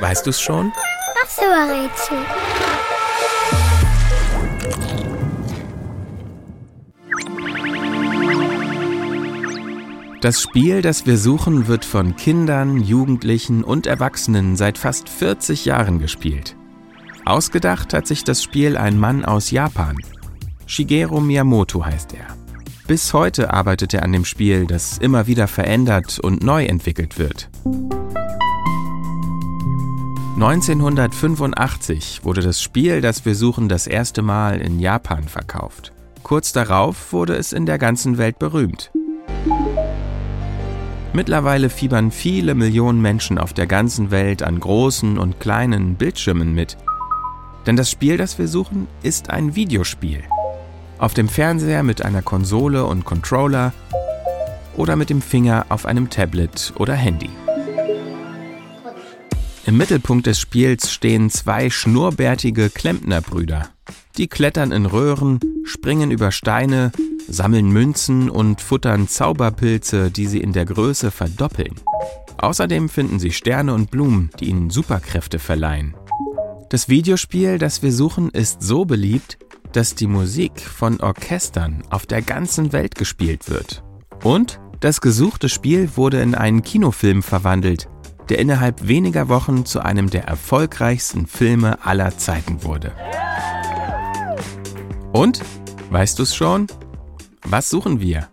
Weißt du's schon? Ach so, Rätsel. Das Spiel, das wir suchen, wird von Kindern, Jugendlichen und Erwachsenen seit fast 40 Jahren gespielt. Ausgedacht hat sich das Spiel ein Mann aus Japan. Shigeru Miyamoto heißt er. Bis heute arbeitet er an dem Spiel, das immer wieder verändert und neu entwickelt wird. 1985 wurde das Spiel, das wir suchen, das erste Mal in Japan verkauft. Kurz darauf wurde es in der ganzen Welt berühmt. Mittlerweile fiebern viele Millionen Menschen auf der ganzen Welt an großen und kleinen Bildschirmen mit. Denn das Spiel, das wir suchen, ist ein Videospiel. Auf dem Fernseher mit einer Konsole und Controller oder mit dem Finger auf einem Tablet oder Handy. Im Mittelpunkt des Spiels stehen zwei schnurrbärtige Klempnerbrüder. Die klettern in Röhren, springen über Steine, sammeln Münzen und futtern Zauberpilze, die sie in der Größe verdoppeln. Außerdem finden sie Sterne und Blumen, die ihnen Superkräfte verleihen. Das Videospiel, das wir suchen, ist so beliebt, dass die Musik von Orchestern auf der ganzen Welt gespielt wird. Und das gesuchte Spiel wurde in einen Kinofilm verwandelt, der innerhalb weniger Wochen zu einem der erfolgreichsten Filme aller Zeiten wurde. Und? Weißt du's schon? Was suchen wir?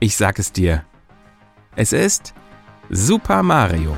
Ich sag es dir. Es ist Super Mario.